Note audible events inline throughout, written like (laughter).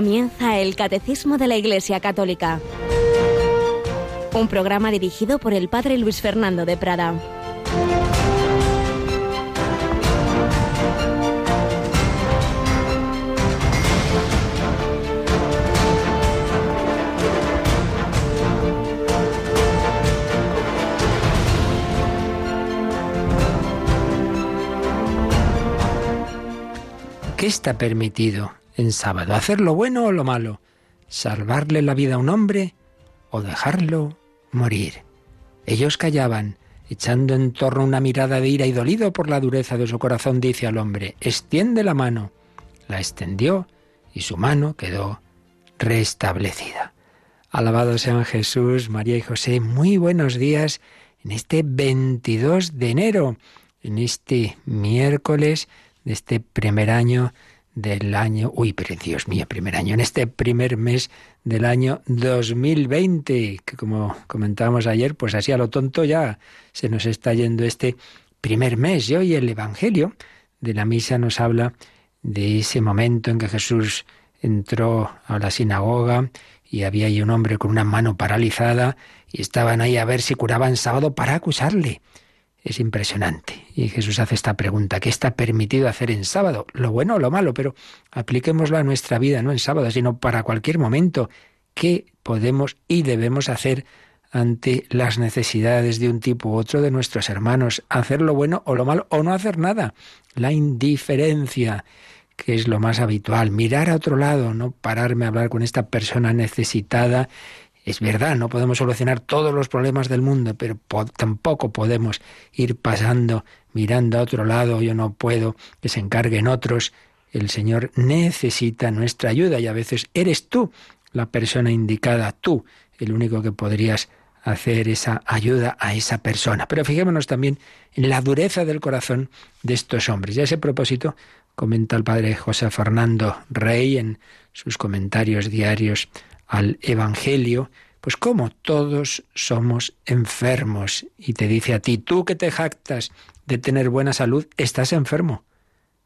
Comienza el Catecismo de la Iglesia Católica, un programa dirigido por el Padre Luis Fernando de Prada. ¿Qué está permitido en sábado? ¿Hacer lo bueno o lo malo? ¿Salvarle la vida a un hombre o dejarlo morir? Ellos callaban, echando en torno una mirada de ira y dolido por la dureza de su corazón, dice al hombre, extiende la mano. La extendió y su mano quedó restablecida. Alabado sean Jesús, María y José. Muy buenos días en este 22 de enero, en este miércoles de este primer año del año, uy, pero Dios mío, primer año, en este primer mes del año 2020, que como comentábamos ayer, pues así a lo tonto ya se nos está yendo este primer mes. Y hoy el Evangelio de la misa nos habla de ese momento en que Jesús entró a la sinagoga y había ahí un hombre con una mano paralizada y estaban ahí a ver si curaban sábado para acusarle. Es impresionante. Y Jesús hace esta pregunta, ¿qué está permitido hacer en sábado? Lo bueno o lo malo, pero apliquémoslo a nuestra vida, no en sábado, sino para cualquier momento. ¿Qué podemos y debemos hacer ante las necesidades de un tipo u otro de nuestros hermanos? ¿Hacer lo bueno o lo malo o no hacer nada? La indiferencia, que es lo más habitual. Mirar a otro lado, no pararme a hablar con esta persona necesitada es verdad, no podemos solucionar todos los problemas del mundo, pero tampoco podemos ir pasando mirando a otro lado, yo no puedo, que se encarguen otros. El Señor necesita nuestra ayuda y a veces eres tú la persona indicada, tú, el único que podrías hacer esa ayuda a esa persona. Pero fijémonos también en la dureza del corazón de estos hombres. Y a ese propósito comenta el padre José Fernando Rey en sus comentarios diarios al Evangelio, pues como todos somos enfermos. Y te dice a ti, tú que te jactas de tener buena salud, estás enfermo.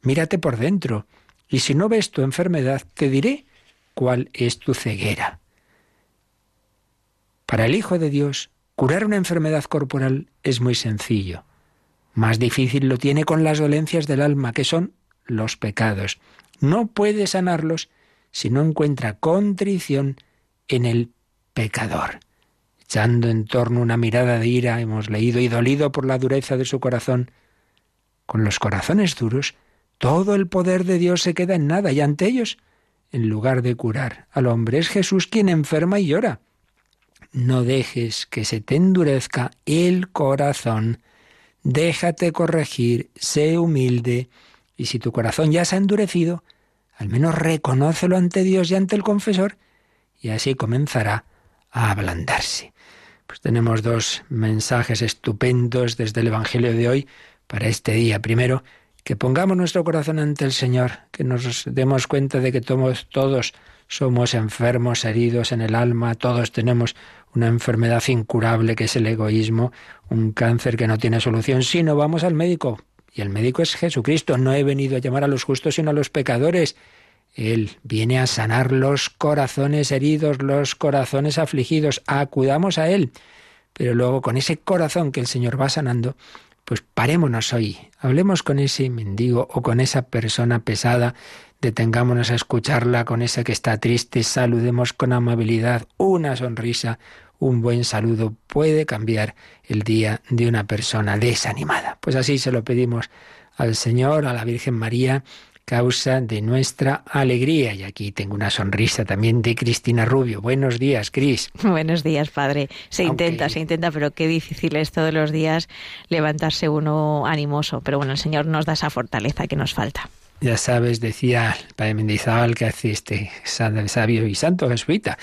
Mírate por dentro. Y si no ves tu enfermedad, te diré cuál es tu ceguera. Para el Hijo de Dios, curar una enfermedad corporal es muy sencillo. Más difícil lo tiene con las dolencias del alma, que son los pecados. No puede sanarlos si no encuentra contrición en el pecador. Echando en torno una mirada de ira, hemos leído, y dolido por la dureza de su corazón, con los corazones duros, todo el poder de Dios se queda en nada, y ante ellos, en lugar de curar al hombre, es Jesús quien enferma y llora. No dejes que se te endurezca el corazón, déjate corregir, sé humilde, y si tu corazón ya se ha endurecido, al menos reconócelo ante Dios y ante el confesor, y así comenzará a ablandarse. Pues tenemos dos mensajes estupendos desde el Evangelio de hoy para este día. Primero, que pongamos nuestro corazón ante el Señor, que nos demos cuenta de que todos, todos somos enfermos, heridos en el alma, todos tenemos una enfermedad incurable que es el egoísmo, un cáncer que no tiene solución, si no vamos al médico. Y el médico es Jesucristo. No he venido a llamar a los justos sino a los pecadores. Él viene a sanar los corazones heridos, los corazones afligidos. Acudamos a Él. Pero luego con ese corazón que el Señor va sanando, pues parémonos hoy. Hablemos con ese mendigo o con esa persona pesada. Detengámonos a escucharla con esa que está triste. Saludemos con amabilidad. Una sonrisa, un buen saludo puede cambiar el día de una persona desanimada. Pues así se lo pedimos al Señor, a la Virgen María causa de nuestra alegría. Y aquí tengo una sonrisa también de Cristina Rubio. Buenos días, Cris. (laughs) Buenos días, padre. Se intenta, se intenta, pero qué difícil es todos los días levantarse uno animoso. Pero bueno, el Señor nos da esa fortaleza que nos falta. Ya sabes, decía el padre Mendizábal que hace este sabio y santo jesuita,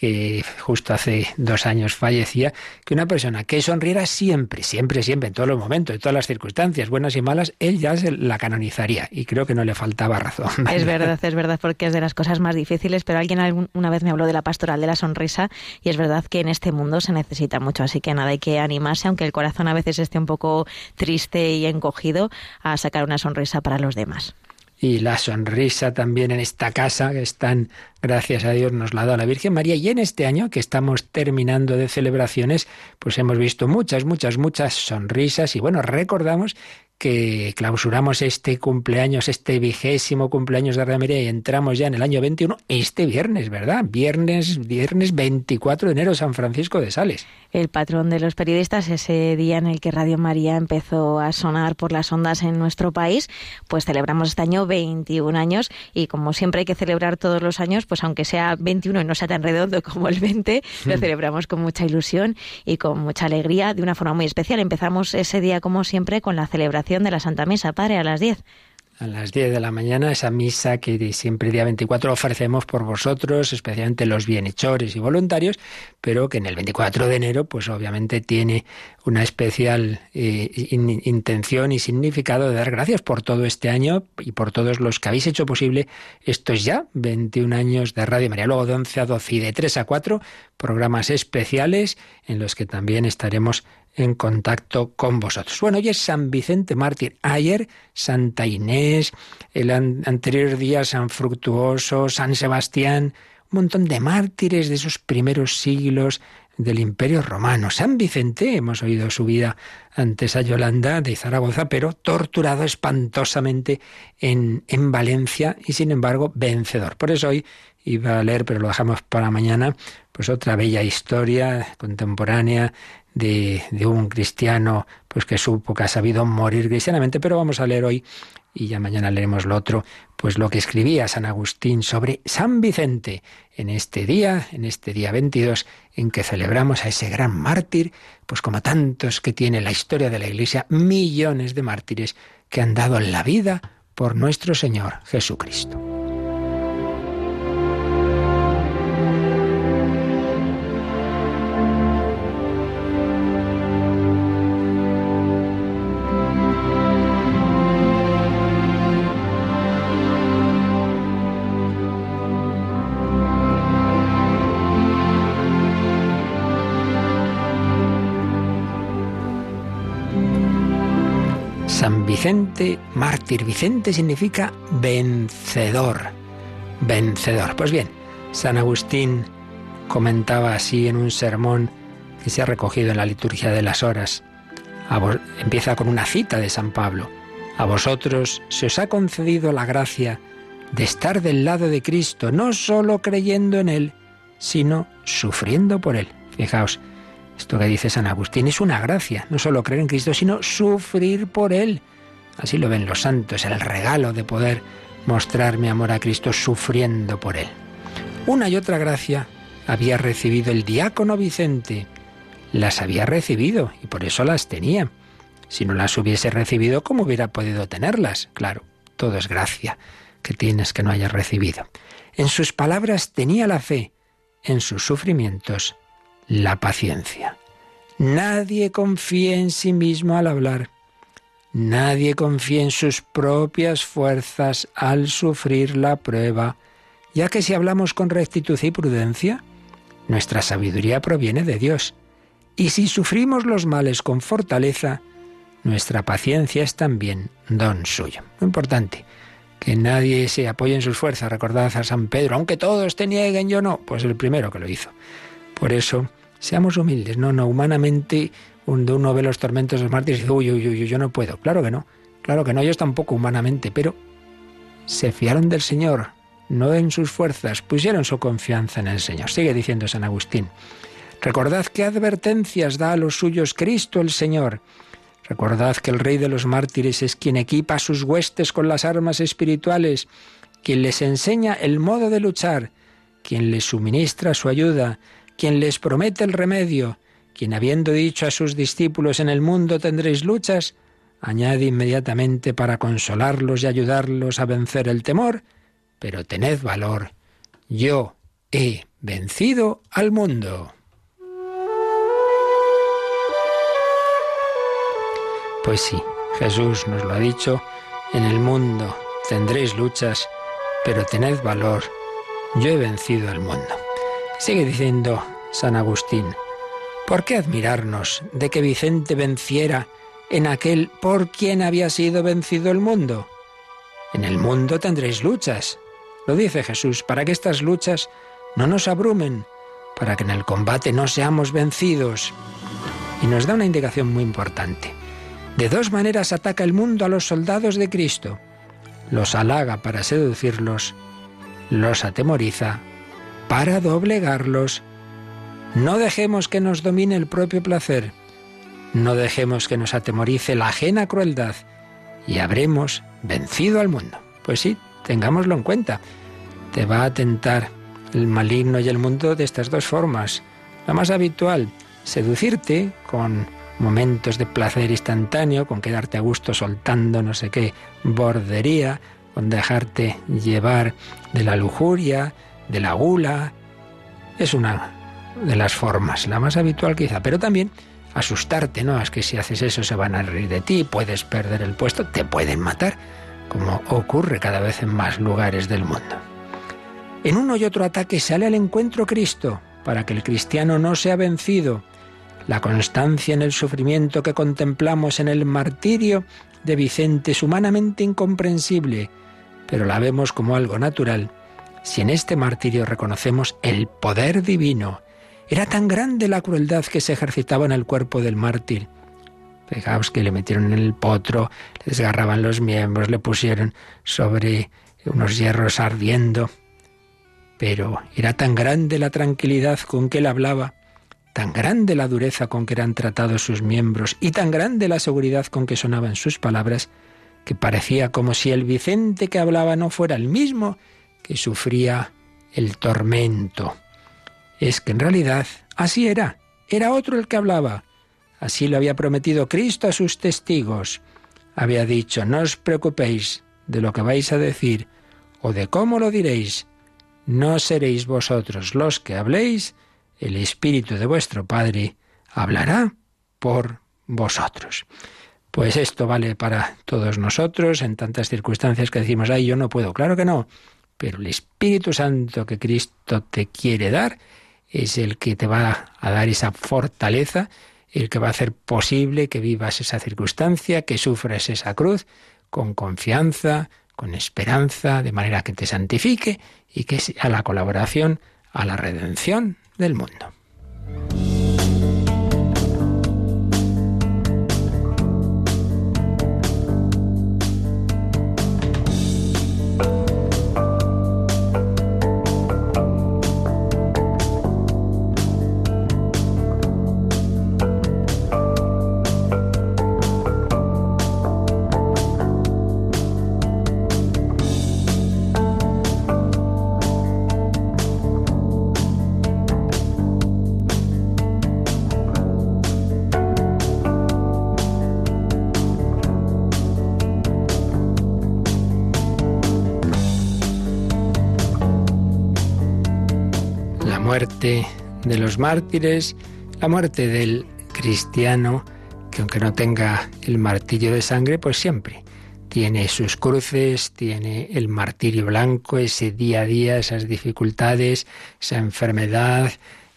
que justo hace dos años fallecía, que una persona que sonriera siempre, siempre, siempre, en todos los momentos, en todas las circunstancias, buenas y malas, él ya se la canonizaría. Y creo que no le faltaba razón. (laughs) Es verdad, es verdad, porque es de las cosas más difíciles, pero alguien alguna vez me habló de la pastoral de la sonrisa y es verdad que en este mundo se necesita mucho, así que nada, hay que animarse, aunque el corazón a veces esté un poco triste y encogido, a sacar una sonrisa para los demás. Y la sonrisa también en esta casa que están, gracias a Dios, nos la dado la Virgen María. Y en este año que estamos terminando de celebraciones, pues hemos visto muchas, muchas, muchas sonrisas y bueno, recordamos que clausuramos este cumpleaños, este vigésimo cumpleaños de María y entramos ya en el año 21, este viernes, ¿verdad? Viernes, viernes 24 de enero, San Francisco de Sales. El patrón de los periodistas, ese día en el que Radio María empezó a sonar por las ondas en nuestro país, pues celebramos este año 21 años y como siempre hay que celebrar todos los años, pues aunque sea 21 y no sea tan redondo como el 20, (laughs) lo celebramos con mucha ilusión y con mucha alegría, de una forma muy especial. Empezamos ese día, como siempre, con la celebración de la Santa Misa, Padre, a las 10 a las 10 de la mañana, esa misa que siempre día 24 ofrecemos por vosotros, especialmente los bienhechores y voluntarios, pero que en el 24 de enero, pues obviamente tiene una especial eh, intención y significado de dar gracias por todo este año y por todos los que habéis hecho posible estos ya 21 años de Radio María. Luego de 11 a 12 y de 3 a 4, programas especiales en los que también estaremos en contacto con vosotros. Bueno, hoy es San Vicente Mártir. Ayer Santa Inés, el anterior día San Fructuoso, San Sebastián, un montón de mártires de esos primeros siglos del Imperio Romano. San Vicente, hemos oído su vida antes a Yolanda de Zaragoza, pero torturado espantosamente en, en Valencia y sin embargo vencedor. Por eso hoy iba a leer, pero lo dejamos para mañana, pues otra bella historia contemporánea de, un cristiano pues que supo que ha sabido morir cristianamente, pero vamos a leer hoy y ya mañana leeremos lo otro, pues lo que escribía San Agustín sobre San Vicente en este día, en este día 22 en que celebramos a ese gran mártir, pues como tantos que tiene la historia de la Iglesia, millones de mártires que han dado la vida por nuestro Señor Jesucristo. Vicente, mártir. Vicente significa vencedor. Vencedor. Pues bien, San Agustín comentaba así en un sermón que se ha recogido en la liturgia de las horas. empieza con una cita de San Pablo. A vosotros se os ha concedido la gracia de estar del lado de Cristo, no solo creyendo en Él, sino sufriendo por Él. Fijaos, esto que dice San Agustín es una gracia, no solo creer en Cristo, sino sufrir por Él. Así lo ven los santos, el regalo de poder mostrar mi amor a Cristo sufriendo por Él. Una y otra gracia había recibido el diácono Vicente. Las había recibido y por eso las tenía. Si no las hubiese recibido, ¿cómo hubiera podido tenerlas? Claro, todo es gracia que tienes que no hayas recibido. En sus palabras tenía la fe, en sus sufrimientos la paciencia. Nadie confía en sí mismo al hablar. Nadie confía en sus propias fuerzas al sufrir la prueba, ya que si hablamos con rectitud y prudencia, nuestra sabiduría proviene de Dios. Y si sufrimos los males con fortaleza, nuestra paciencia es también don suyo. Muy importante, que nadie se apoye en sus fuerzas. Recordad a San Pedro, aunque todos te nieguen, yo no, pues el primero que lo hizo. Por eso, seamos humildes, no, no, humanamente cuando uno ve los tormentos de los mártires y dice, uy, uy, uy, yo no puedo. Claro que no, claro que no, ellos tampoco humanamente, pero se fiaron del Señor, no en sus fuerzas, pusieron su confianza en el Señor. Sigue diciendo San Agustín. Recordad qué advertencias da a los suyos Cristo el Señor. Recordad que el Rey de los mártires es quien equipa sus huestes con las armas espirituales, quien les enseña el modo de luchar, quien les suministra su ayuda, quien les promete el remedio, quien habiendo dicho a sus discípulos en el mundo tendréis luchas, añade inmediatamente para consolarlos y ayudarlos a vencer el temor, pero tened valor, yo he vencido al mundo. Pues sí, Jesús nos lo ha dicho, en el mundo tendréis luchas, pero tened valor, yo he vencido al mundo. Sigue diciendo San Agustín, ¿Por qué admirarnos de que Vicente venciera en aquel por quien había sido vencido el mundo? En el mundo tendréis luchas. Lo dice Jesús, para que estas luchas no nos abrumen, para que en el combate no seamos vencidos. Y nos da una indicación muy importante. De dos maneras ataca el mundo a los soldados de Cristo. Los halaga para seducirlos, los atemoriza para doblegarlos. No dejemos que nos domine el propio placer. No dejemos que nos atemorice la ajena crueldad y habremos vencido al mundo. Pues sí, tengámoslo en cuenta. Te va a tentar el maligno y el mundo de estas dos formas. La más habitual, seducirte con momentos de placer instantáneo, con quedarte a gusto soltando no sé qué bordería, con dejarte llevar de la lujuria, de la gula. Es una de las formas, la más habitual quizá, pero también asustarte, ¿no? Es que si haces eso se van a reír de ti, puedes perder el puesto, te pueden matar, como ocurre cada vez en más lugares del mundo. En uno y otro ataque sale al encuentro Cristo, para que el cristiano no sea vencido. La constancia en el sufrimiento que contemplamos en el martirio de Vicente es humanamente incomprensible, pero la vemos como algo natural si en este martirio reconocemos el poder divino. Era tan grande la crueldad que se ejercitaba en el cuerpo del mártir. Fijaos que le metieron en el potro, le desgarraban los miembros, le pusieron sobre unos hierros ardiendo. Pero era tan grande la tranquilidad con que él hablaba, tan grande la dureza con que eran tratados sus miembros y tan grande la seguridad con que sonaban sus palabras, que parecía como si el Vicente que hablaba no fuera el mismo que sufría el tormento. Es que en realidad así era, era otro el que hablaba. Así lo había prometido Cristo a sus testigos. Había dicho, no os preocupéis de lo que vais a decir o de cómo lo diréis. No seréis vosotros los que habléis, el Espíritu de vuestro Padre hablará por vosotros. Pues esto vale para todos nosotros en tantas circunstancias que decimos, ay, yo no puedo. Claro que no. Pero el Espíritu Santo que Cristo te quiere dar es el que te va a dar esa fortaleza, el que va a hacer posible que vivas esa circunstancia, que sufras esa cruz con confianza, con esperanza, de manera que te santifique y que sea la colaboración a la redención del mundo. Mártires, la muerte del cristiano, que aunque no tenga el martirio de sangre, pues siempre tiene sus cruces, tiene el martirio blanco, ese día a día, esas dificultades, esa enfermedad,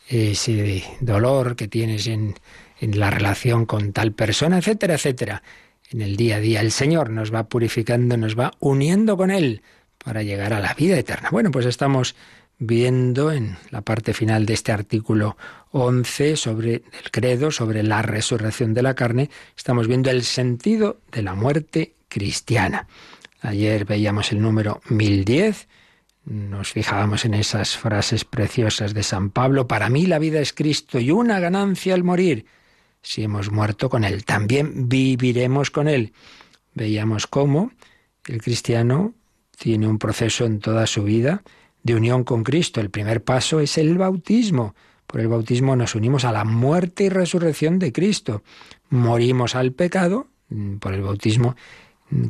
ese dolor que tienes en, en la relación con tal persona, etcétera, etcétera. En el día a día el Señor nos va purificando, nos va uniendo con Él para llegar a la vida eterna. Bueno, pues estamos viendo en la parte final de este artículo 11 sobre el credo, sobre la resurrección de la carne, estamos viendo el sentido de la muerte cristiana. Ayer veíamos el número 1010, nos fijábamos en esas frases preciosas de San Pablo, para mí la vida es Cristo y una ganancia al morir. Si hemos muerto con Él, también viviremos con Él. Veíamos cómo el cristiano tiene un proceso en toda su vida de unión con Cristo. El primer paso es el bautismo. Por el bautismo nos unimos a la muerte y resurrección de Cristo. Morimos al pecado, mm, por el bautismo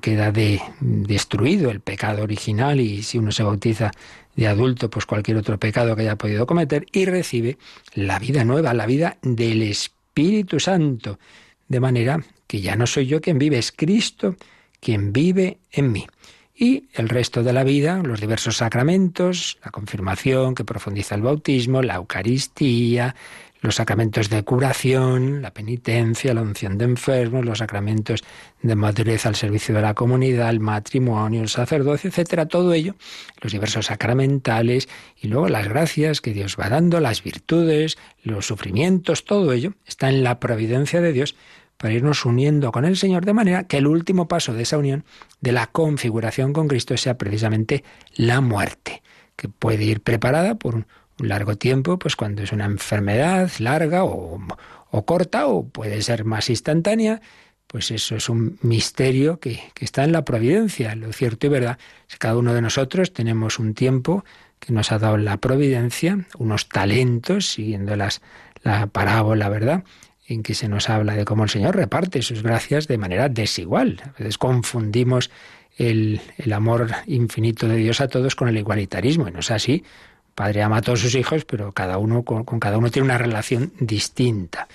queda de, destruido el pecado original y si uno se bautiza de adulto, pues cualquier otro pecado que haya podido cometer y recibe la vida nueva, la vida del Espíritu Santo. De manera que ya no soy yo quien vive, es Cristo quien vive en mí y el resto de la vida, los diversos sacramentos, la confirmación que profundiza el bautismo, la Eucaristía, los sacramentos de curación, la penitencia, la unción de enfermos, los sacramentos de madurez al servicio de la comunidad, el matrimonio, el sacerdocio, etcétera, todo ello, los diversos sacramentales y luego las gracias que Dios va dando, las virtudes, los sufrimientos, todo ello está en la providencia de Dios para irnos uniendo con el Señor de manera que el último paso de esa unión, de la configuración con Cristo, sea precisamente la muerte, que puede ir preparada por un largo tiempo, pues cuando es una enfermedad larga o, corta, o puede ser más instantánea, pues eso es un misterio que, está en la providencia. Lo cierto y verdad es cada uno de nosotros tenemos un tiempo que nos ha dado la providencia, unos talentos, siguiendo las, la parábola, ¿verdad? En que se nos habla de cómo el Señor reparte sus gracias de manera desigual. A veces confundimos el, el amor infinito de Dios a todos con el igualitarismo, y no es así padre ama a todos sus hijos, pero cada uno con, cada uno tiene una relación distinta.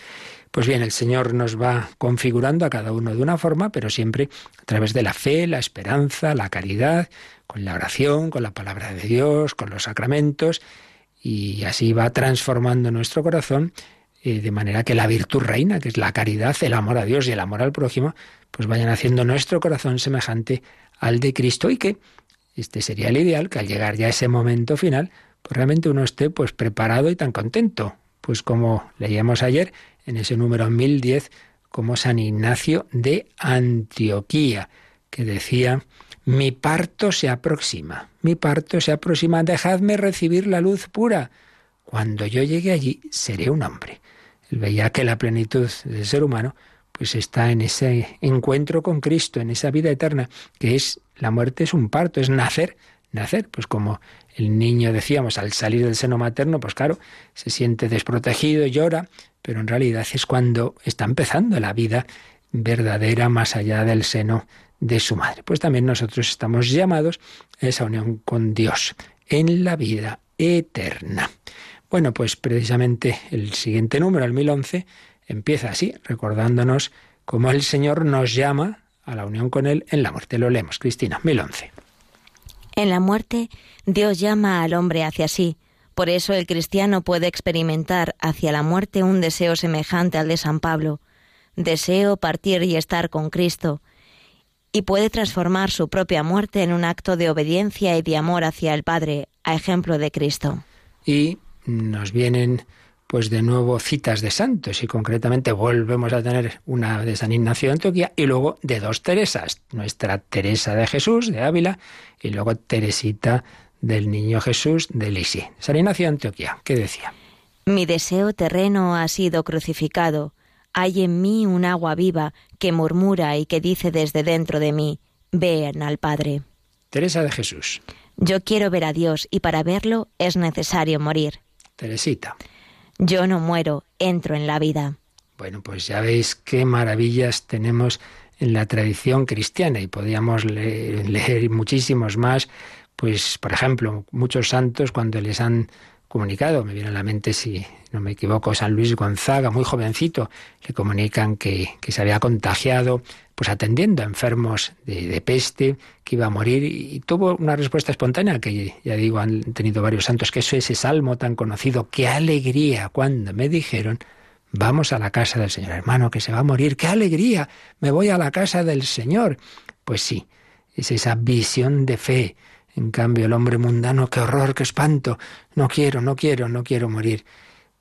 Pues bien, el Señor nos va configurando a cada uno de una forma, pero siempre a través de la fe, la esperanza, la caridad, con la oración, con la palabra de Dios, con los sacramentos, y así va transformando nuestro corazón eh, de manera que la virtud reina, que es la caridad, el amor a Dios y el amor al prójimo, pues vayan haciendo nuestro corazón semejante al de Cristo y que este sería el ideal, que al llegar ya a ese momento final, pues realmente uno esté pues preparado y tan contento. Pues como leíamos ayer en ese número 1010, como San Ignacio de Antioquía, que decía, mi parto se aproxima, mi parto se aproxima, dejadme recibir la luz pura. Cuando yo llegue allí, seré un hombre. Veía que la plenitud del ser humano pues está en ese encuentro con Cristo, en esa vida eterna, que es la muerte es un parto, es nacer, nacer, pues como el niño, decíamos, al salir del seno materno, pues claro, se siente desprotegido, llora, pero en realidad es cuando está empezando la vida verdadera más allá del seno de su madre. Pues también nosotros estamos llamados a esa unión con Dios en la vida eterna. Bueno, pues precisamente el siguiente número, el 1011, empieza así, recordándonos cómo el Señor nos llama a la unión con Él en la muerte. Lo leemos, Cristina, 1011. En la muerte, Dios llama al hombre hacia sí. Por eso el cristiano puede experimentar hacia la muerte un deseo semejante al de San Pablo. Deseo partir y estar con Cristo. Y puede transformar su propia muerte en un acto de obediencia y de amor hacia el Padre, a ejemplo de Cristo. Y nos vienen pues de nuevo citas de santos y concretamente volvemos a tener una de San Ignacio de Antioquía y luego de dos Teresas, nuestra Teresa de Jesús de Ávila y luego Teresita del Niño Jesús de Lisi. San Ignacio de Antioquía, ¿qué decía? Mi deseo terreno ha sido crucificado. Hay en mí un agua viva que murmura y que dice desde dentro de mí, ven al Padre. Teresa de Jesús. Yo quiero ver a Dios y para verlo es necesario morir. Teresita. Yo no muero, entro en la vida. Bueno, pues ya veis qué maravillas tenemos en la tradición cristiana y podíamos (laughs) leer, muchísimos más. Pues, por ejemplo, muchos santos cuando les han comunicado, me viene a la mente, si no me equivoco, San Luis Gonzaga, muy jovencito, le comunican que, que se había contagiado, pues atendiendo a enfermos de, peste, que iba a morir, y tuvo una respuesta espontánea, que ya digo, han tenido varios santos, que eso es ese salmo tan conocido, qué alegría cuando me dijeron, vamos a la casa del Señor, hermano, que se va a morir, qué alegría, me voy a la casa del Señor. Pues sí, es esa visión de fe, en cambio, el hombre mundano, qué horror, qué espanto, no quiero, no quiero, no quiero morir.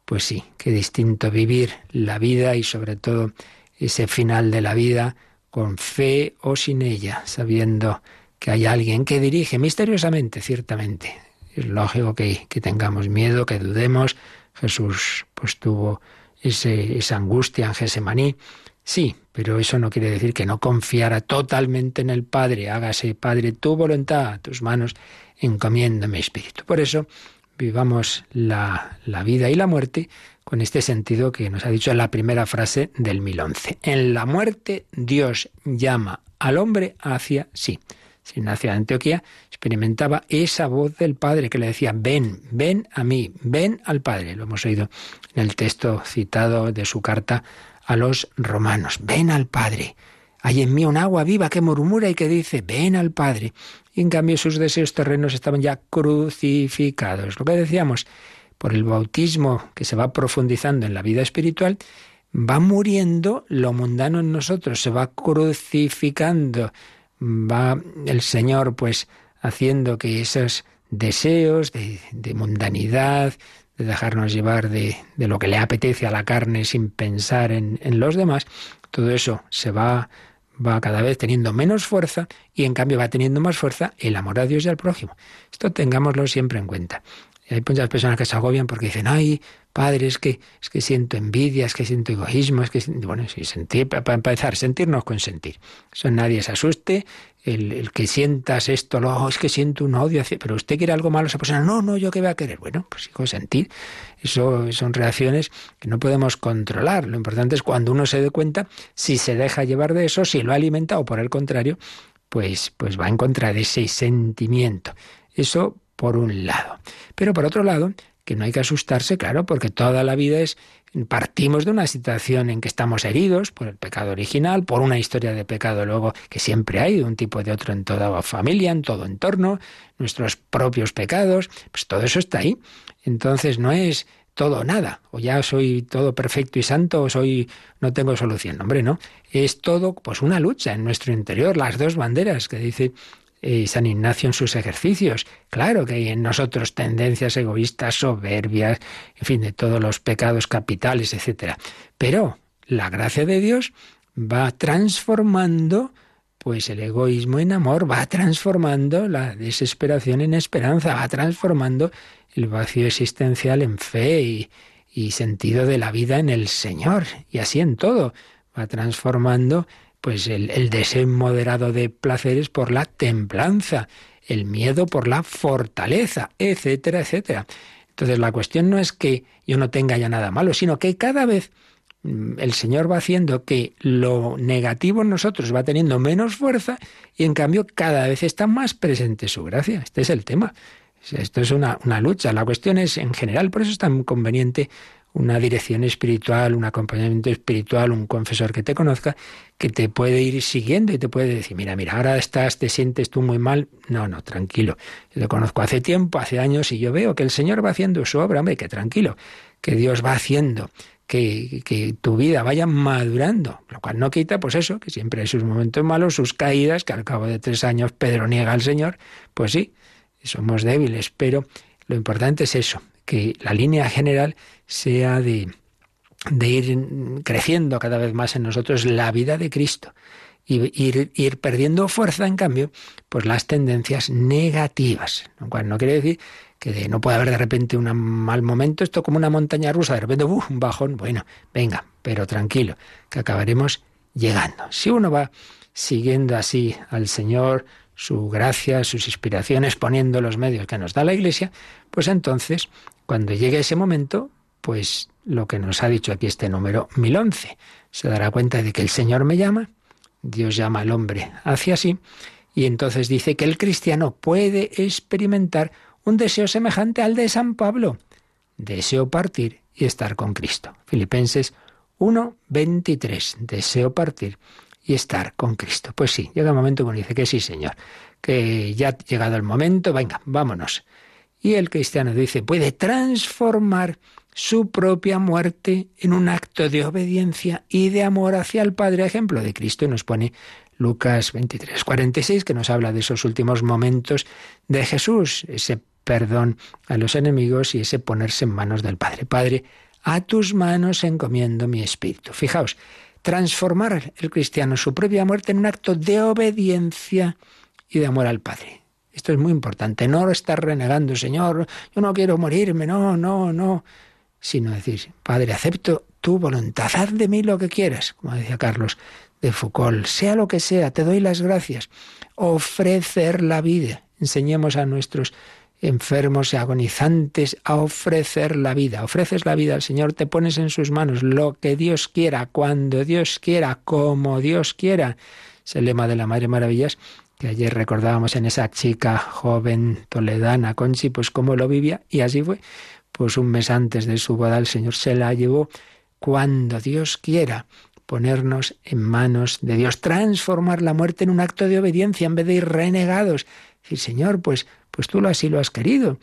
Pues sí, qué distinto vivir la vida y sobre todo ese final de la vida con fe o sin ella, sabiendo que hay alguien que dirige misteriosamente, ciertamente. Es lógico que, que tengamos miedo, que dudemos. Jesús pues tuvo ese, esa angustia en Gesemaní, Sí, pero eso no quiere decir que no confiara totalmente en el Padre. Hágase, Padre, tu voluntad, tus manos, encomienda mi espíritu. Por eso vivamos la, la, vida y la muerte con este sentido que nos ha dicho en la primera frase del 1011. En la muerte Dios llama al hombre hacia sí. Sin Ignacio de Antioquía experimentaba esa voz del Padre que le decía, ven, ven a mí, ven al Padre. Lo hemos oído en el texto citado de su carta a los romanos, ven al Padre. Hay en mí un agua viva que murmura y que dice, ven al Padre. Y en cambio sus deseos terrenos estaban ya crucificados. Lo que decíamos, por el bautismo que se va profundizando en la vida espiritual, va muriendo lo mundano en nosotros, se va crucificando, va el Señor pues haciendo que esos deseos de, mundanidad, de dejarnos llevar de, lo que le apetece a la carne sin pensar en, en los demás, todo eso se va va cada vez teniendo menos fuerza y en cambio va teniendo más fuerza el amor a Dios y al prójimo. Esto tengámoslo siempre en cuenta. Hay muchas personas que se agobian porque dicen, ay, padre, es que, es que siento envidia, es que siento egoísmo, es que... Bueno, sentir, para empezar, sentirnos con sentir. Eso nadie se asuste, el, que sientas esto, lo, es que siento un odio, pero usted quiere algo malo, esa persona, no, no, yo qué voy a querer. Bueno, pues hijo, sentir. Eso son reacciones que no podemos controlar. Lo importante es cuando uno se dé cuenta si se deja llevar de eso, si lo alimenta o por el contrario, pues, pues va en contra de ese sentimiento. Eso por un lado. Pero por otro lado, que no hay que asustarse, claro, porque toda la vida es partimos de una situación en que estamos heridos por el pecado original, por una historia de pecado luego que siempre hay, de un tipo de otro en toda familia, en todo entorno, nuestros propios pecados, pues todo eso está ahí. Entonces no es todo o nada, o ya soy todo perfecto y santo, o soy no tengo solución. Hombre, no, es todo pues una lucha en nuestro interior, las dos banderas que dice eh, San Ignacio en sus ejercicios. Claro que hay en nosotros tendencias egoístas, soberbias, en fin, de todos los pecados capitales, etc. Pero la gracia de Dios va transformando pues el egoísmo en amor, va transformando la desesperación en esperanza, va transformando el vacío existencial en fe y, y sentido de la vida en el Señor, y así en todo, va transformando pues el, deseo moderado de placeres por la templanza, el miedo por la fortaleza, etcétera, etcétera. Entonces la cuestión no es que yo no tenga ya nada malo, sino que cada vez mm, el Señor va haciendo que lo negativo en nosotros va teniendo menos fuerza y en cambio cada vez está más presente su gracia. Este es el tema. Esto es una, una lucha. La cuestión es en general, por eso es tan conveniente una dirección espiritual, un acompañamiento espiritual, un confesor que te conozca, que te puede ir siguiendo y te puede decir, mira, mira, ahora estás, te sientes tú muy mal. No, no, tranquilo. Yo te conozco hace tiempo, hace años, y yo veo que el Señor va haciendo su obra, hombre, que tranquilo, que Dios va haciendo, que, que tu vida vaya madurando, lo cual no quita, pues eso, que siempre hay sus momentos malos, sus caídas, que al cabo de tres años Pedro niega al Señor, pues sí, somos débiles, pero lo importante es eso, que la línea general sea de, de ir creciendo cada vez más en nosotros la vida de Cristo y ir, ir, perdiendo fuerza, en cambio, pues las tendencias negativas. Lo cual no quiere decir que no puede haber de repente un mal momento, esto como una montaña rusa, de repente un bajón, bueno, venga, pero tranquilo, que acabaremos llegando. Si uno va siguiendo así al Señor, su gracia, sus inspiraciones, poniendo los medios que nos da la Iglesia, pues entonces, cuando llegue ese momento, pues lo que nos ha dicho aquí este número 1011, se dará cuenta de que el Señor me llama, Dios llama al hombre hacia sí, y entonces dice que el cristiano puede experimentar un deseo semejante al de San Pablo, deseo partir y estar con Cristo. Filipenses 1, 23, deseo partir y estar con Cristo. Pues sí, llega el momento cuando dice que sí, Señor, que ya ha llegado el momento, venga, vámonos. Y el cristiano dice, puede transformar su propia muerte en un acto de obediencia y de amor hacia el Padre, ejemplo de Cristo, y nos pone Lucas 23, 46, que nos habla de esos últimos momentos de Jesús, ese perdón a los enemigos y ese ponerse en manos del Padre. Padre, a tus manos encomiendo mi espíritu. Fijaos, transformar el cristiano su propia muerte en un acto de obediencia y de amor al Padre. Esto es muy importante. No estar renegando, Señor, yo no quiero morirme, no, no, no. Sino decir, Padre, acepto tu voluntad, haz de mí lo que quieras, como decía Carlos de Foucault, sea lo que sea, te doy las gracias. Ofrecer la vida. Enseñemos a nuestros enfermos y agonizantes a ofrecer la vida. Ofreces la vida al Señor, te pones en sus manos lo que Dios quiera, cuando Dios quiera, como Dios quiera. Es el lema de la Madre Maravillas que ayer recordábamos en esa chica joven toledana, Conchi, pues cómo lo vivía, y así fue. Pues un mes antes de su boda el Señor se la llevó cuando Dios quiera ponernos en manos de Dios, transformar la muerte en un acto de obediencia en vez de ir renegados. Decir, Señor, pues, pues tú así lo has querido.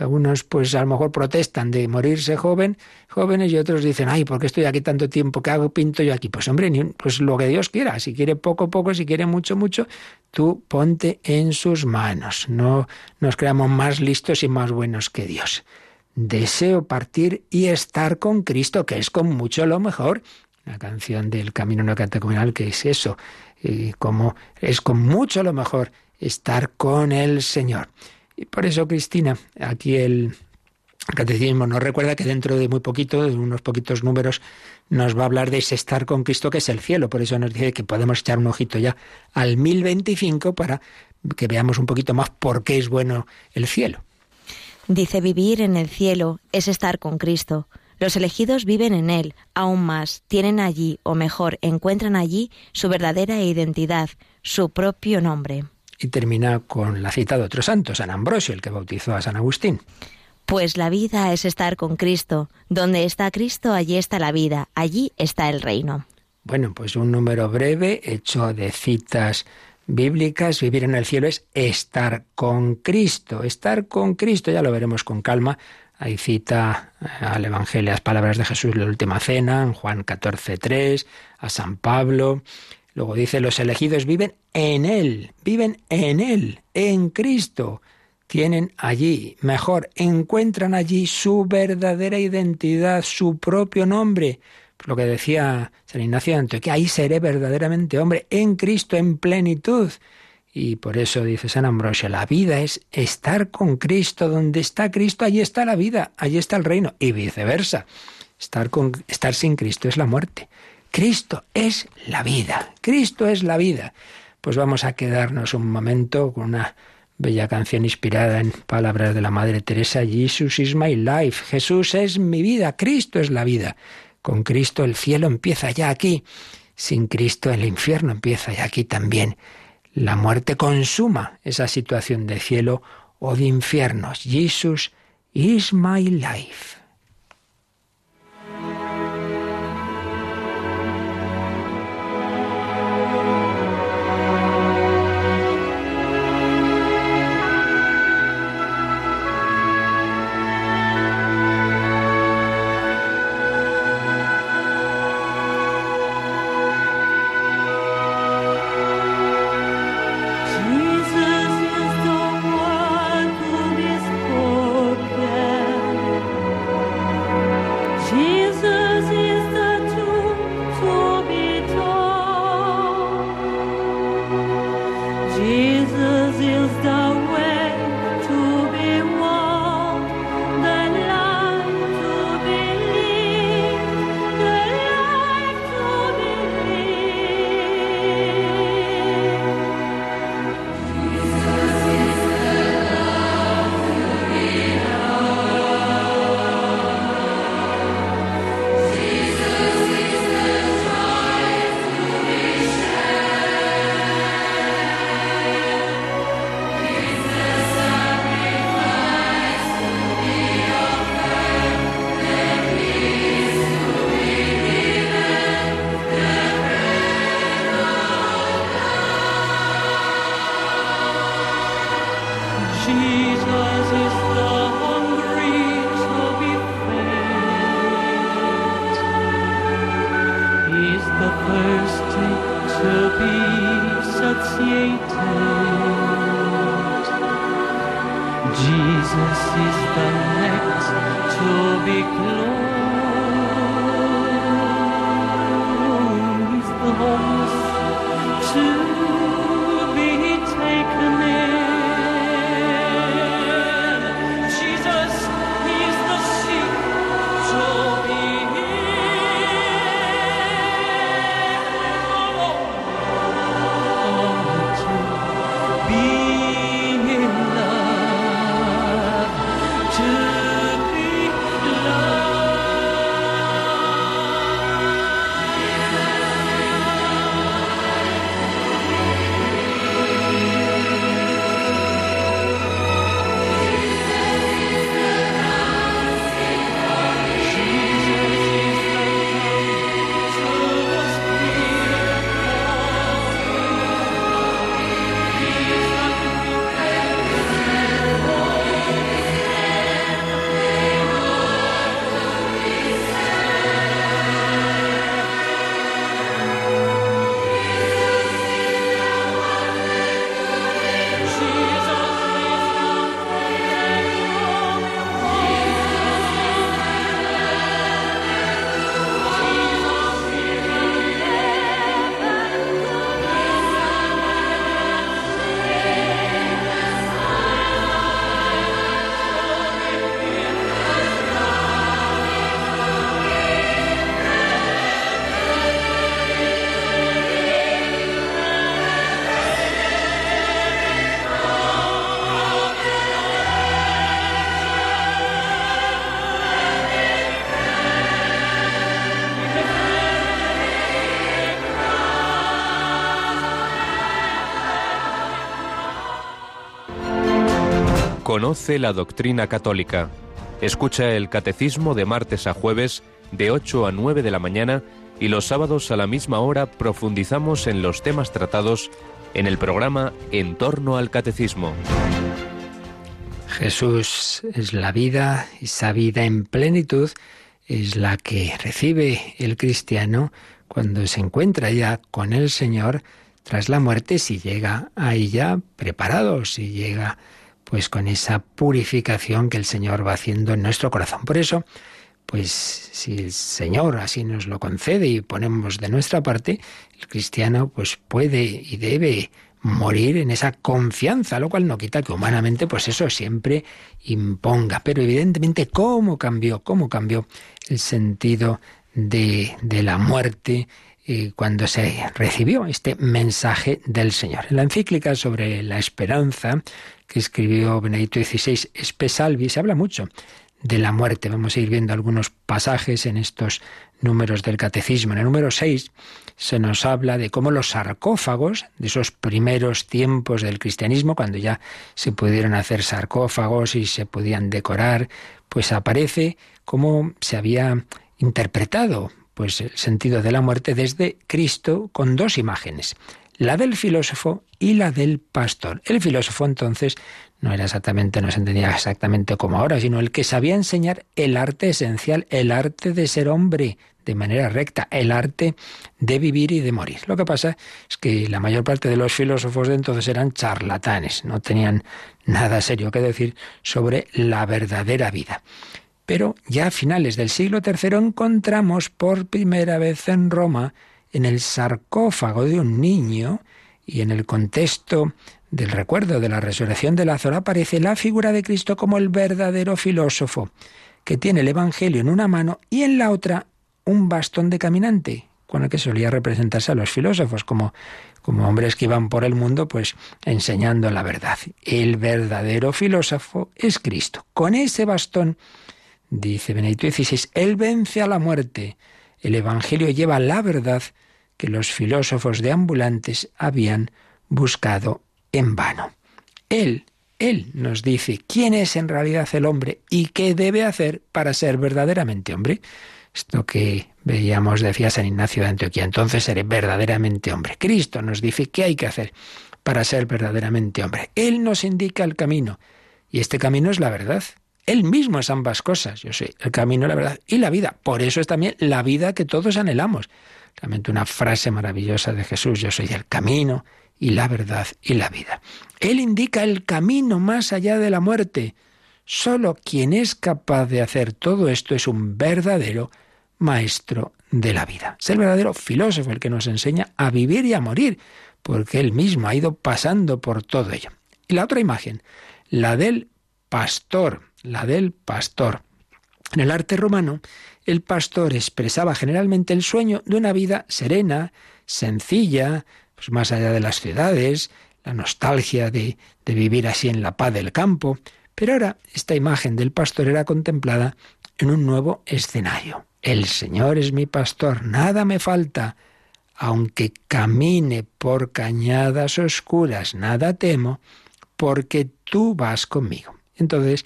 Algunos pues a lo mejor protestan de morirse joven, jóvenes y otros dicen, ay, ¿por qué estoy aquí tanto tiempo? ¿Qué hago pinto yo aquí? Pues hombre, pues lo que Dios quiera, si quiere poco, poco, si quiere mucho, mucho, tú ponte en sus manos. No nos creamos más listos y más buenos que Dios. Deseo partir y estar con Cristo, que es con mucho lo mejor. La canción del Camino No Catecumenal, que es eso, y como es con mucho lo mejor estar con el Señor. Y por eso, Cristina, aquí el Catecismo nos recuerda que dentro de muy poquito, de unos poquitos números, nos va a hablar de ese estar con Cristo que es el cielo. Por eso nos dice que podemos echar un ojito ya al 1025 para que veamos un poquito más por qué es bueno el cielo. Dice vivir en el cielo es estar con Cristo. Los elegidos viven en Él, aún más, tienen allí, o mejor, encuentran allí su verdadera identidad, su propio nombre y termina con la cita de otro santo, San Ambrosio, el que bautizó a San Agustín. Pues la vida es estar con Cristo. Donde está Cristo, allí está la vida, allí está el reino. Bueno, pues un número breve hecho de citas bíblicas. Vivir en el cielo es estar con Cristo. Estar con Cristo, ya lo veremos con calma. Hay cita al Evangelio, las palabras de Jesús en la última cena, en Juan 14, 3, a San Pablo. Luego dice, los elegidos viven en Él, viven en Él, en Cristo. Tienen allí, mejor, encuentran allí su verdadera identidad, su propio nombre. Lo que decía San Ignacio de Antioquía, ahí seré verdaderamente hombre, en Cristo, en plenitud. Y por eso dice San Ambrosio, la vida es estar con Cristo, donde está Cristo, allí está la vida, allí está el reino, y viceversa. Estar, con, estar sin Cristo es la muerte. Cristo es la vida, Cristo es la vida. Pues vamos a quedarnos un momento con una bella canción inspirada en palabras de la Madre Teresa, Jesus is my life, Jesús es mi vida, Cristo es la vida. Con Cristo el cielo empieza ya aquí, sin Cristo el infierno empieza ya aquí también. La muerte consuma esa situación de cielo o de infiernos. Jesus is my life. Jesus is the next to be close. Conoce la doctrina católica. Escucha el catecismo de martes a jueves de 8 a 9 de la mañana y los sábados a la misma hora profundizamos en los temas tratados en el programa En torno al catecismo. Jesús es la vida, esa vida en plenitud es la que recibe el cristiano cuando se encuentra ya con el Señor tras la muerte, si llega a ella preparado, si llega pues con esa purificación que el Señor va haciendo en nuestro corazón. Por eso, pues si el Señor así nos lo concede y ponemos de nuestra parte, el cristiano pues puede y debe morir en esa confianza, lo cual no quita que humanamente pues eso siempre imponga. Pero evidentemente, ¿cómo cambió? ¿Cómo cambió el sentido de, de la muerte? Eh, cuando se recibió este mensaje del Señor. En la encíclica sobre la esperanza que escribió Benedicto XVI Espesalvi se habla mucho de la muerte. Vamos a ir viendo algunos pasajes en estos números del catecismo. En el número 6 se nos habla de cómo los sarcófagos de esos primeros tiempos del cristianismo, cuando ya se pudieron hacer sarcófagos y se podían decorar, pues aparece cómo se había interpretado pues el sentido de la muerte desde Cristo con dos imágenes, la del filósofo y la del pastor. El filósofo entonces no era exactamente, no se entendía exactamente como ahora, sino el que sabía enseñar el arte esencial, el arte de ser hombre de manera recta, el arte de vivir y de morir. Lo que pasa es que la mayor parte de los filósofos de entonces eran charlatanes, no tenían nada serio que decir sobre la verdadera vida. Pero ya a finales del siglo III encontramos por primera vez en Roma, en el sarcófago de un niño, y en el contexto del recuerdo de la resurrección de Lázaro aparece la figura de Cristo como el verdadero filósofo, que tiene el Evangelio en una mano y en la otra un bastón de caminante, con el que solía representarse a los filósofos como, como hombres que iban por el mundo pues enseñando la verdad. El verdadero filósofo es Cristo. Con ese bastón, dice Benedicto XVI, Él vence a la muerte. El Evangelio lleva la verdad que los filósofos de ambulantes habían buscado en vano. Él, Él nos dice quién es en realidad el hombre y qué debe hacer para ser verdaderamente hombre. Esto que veíamos, decía San Ignacio de Antioquía, entonces seré verdaderamente hombre. Cristo nos dice qué hay que hacer para ser verdaderamente hombre. Él nos indica el camino y este camino es la verdad. Él mismo es ambas cosas. Yo soy el camino, la verdad y la vida. Por eso es también la vida que todos anhelamos. Realmente una frase maravillosa de Jesús. Yo soy el camino, y la verdad y la vida. Él indica el camino más allá de la muerte. Solo quien es capaz de hacer todo esto es un verdadero maestro de la vida. Es el verdadero filósofo el que nos enseña a vivir y a morir, porque él mismo ha ido pasando por todo ello. Y la otra imagen, la del pastor, la del pastor. En el arte romano, el pastor expresaba generalmente el sueño de una vida serena, sencilla, pues más allá de las ciudades, la nostalgia de, vivir así en la paz del campo. Pero ahora esta imagen del pastor era contemplada en un nuevo escenario. El Señor es mi pastor, nada me falta. Aunque camine por cañadas oscuras, nada temo, porque tú vas conmigo. Entonces,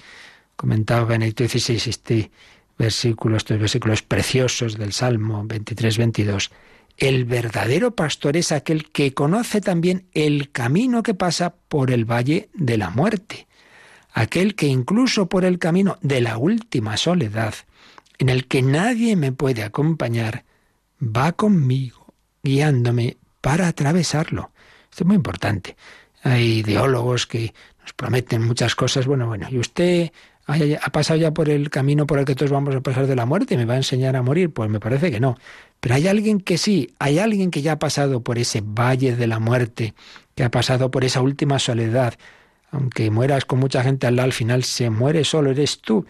comentaba Benedicto XVI este versículo, estos versículos preciosos del Salmo 23-22, el verdadero pastor es aquel que conoce también el camino que pasa por el valle de la muerte, aquel que incluso por el camino de la última soledad, en el que nadie me puede acompañar, va conmigo, guiándome para atravesarlo. Esto es muy importante. Hay ideólogos que nos prometen muchas cosas. Bueno, bueno, y usted ha pasado ya por el camino por el que todos vamos a pasar de la muerte me va a enseñar a morir. Pues me parece que no. Pero hay alguien que sí, hay alguien que ya ha pasado por ese valle de la muerte, que ha pasado por esa última soledad. Aunque mueras con mucha gente al lado, al final se muere solo, eres tú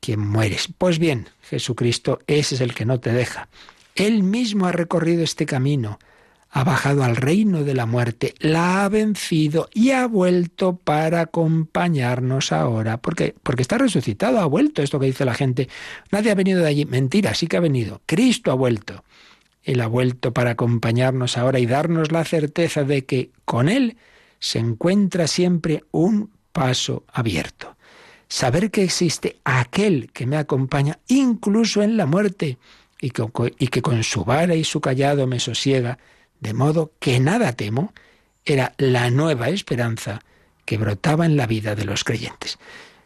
quien mueres. Pues bien, Jesucristo, ese es el que no te deja. Él mismo ha recorrido este camino ha bajado al reino de la muerte, la ha vencido y ha vuelto para acompañarnos ahora. Porque está resucitado, ha vuelto, esto que dice la gente. Nadie ha venido de allí. Mentira, sí que ha venido. Cristo ha vuelto. Él ha vuelto para acompañarnos ahora y darnos la certeza de que con Él se encuentra siempre un paso abierto. saber que existe aquel que me acompaña incluso en la muerte y que, y que con su vara y su callado me sosiega, de modo que nada temo, era la nueva esperanza que brotaba en la vida de los creyentes.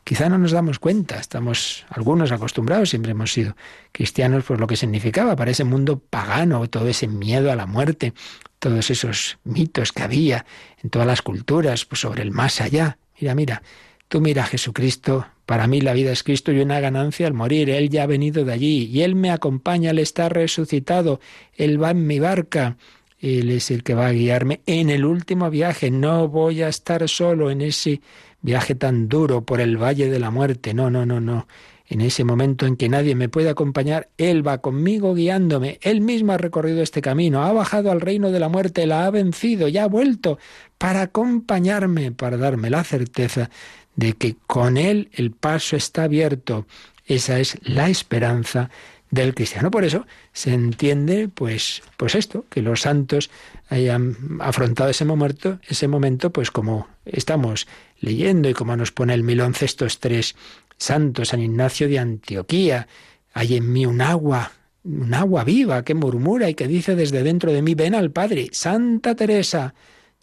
Quizá no nos damos cuenta, estamos algunos acostumbrados, siempre hemos sido cristianos, por lo que significaba para ese mundo pagano, todo ese miedo a la muerte, todos esos mitos que había en todas las culturas pues sobre el más allá. Mira, mira, tú mira Jesucristo, para mí la vida es Cristo y una ganancia al morir. Él ya ha venido de allí y Él me acompaña, Él está resucitado, Él va en mi barca. Él es el que va a guiarme en el último viaje. No voy a estar solo en ese viaje tan duro por el valle de la muerte. No, no, no, no. En ese momento en que nadie me puede acompañar, Él va conmigo guiándome. Él mismo ha recorrido este camino, ha bajado al reino de la muerte, la ha vencido, ya ha vuelto para acompañarme, para darme la certeza de que con Él el paso está abierto. Esa es la esperanza del cristiano. Por eso se entiende, pues, pues esto, que los santos hayan afrontado ese momento, ese momento, pues como estamos leyendo y como nos pone el once estos tres santos, San Ignacio de Antioquía, hay en mí un agua, un agua viva que murmura y que dice desde dentro de mí, ven al Padre, Santa Teresa,